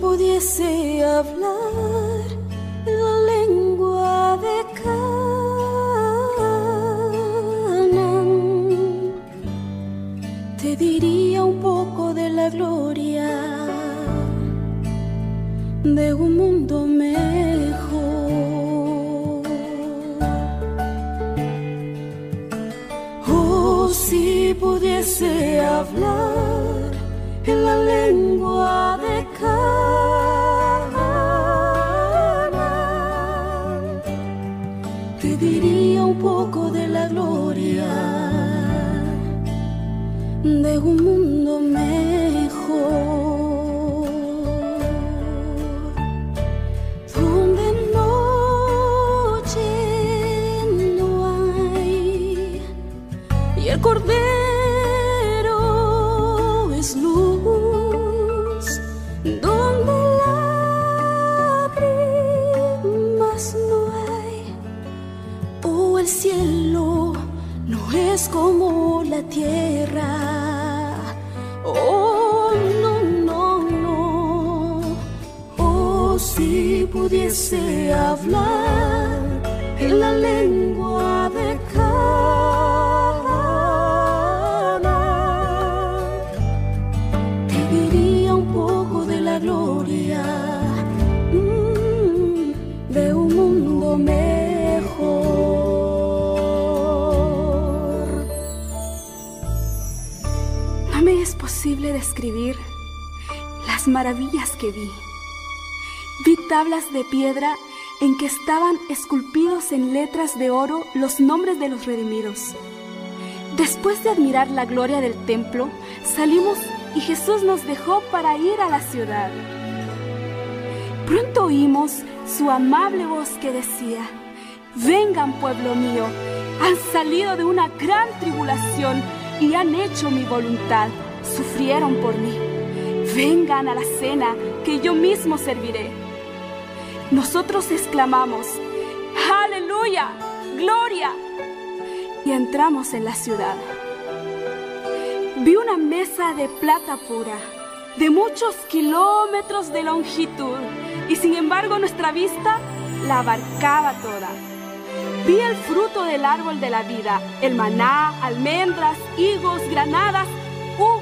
pudiese hablar la lengua de Canaán, te diría un poco de la gloria de un mundo mejor. Oh, si pudiese hablar en la lengua de te diría un poco de la gloria de un mundo mejor. Donde noche no hay y el cordero como la tierra. Oh, no, no, no. Oh, si pudiese hablar en la lengua Me es posible describir las maravillas que vi. Vi tablas de piedra en que estaban esculpidos en letras de oro los nombres de los redimidos. Después de admirar la gloria del templo, salimos y Jesús nos dejó para ir a la ciudad. Pronto oímos su amable voz que decía, vengan pueblo mío, han salido de una gran tribulación y han hecho mi voluntad, sufrieron por mí. Vengan a la cena que yo mismo serviré. Nosotros exclamamos, aleluya, gloria. Y entramos en la ciudad. Vi una mesa de plata pura, de muchos kilómetros de longitud, y sin embargo nuestra vista la abarcaba toda. Vi el fruto del árbol de la vida, el maná, almendras, higos, granadas, uvas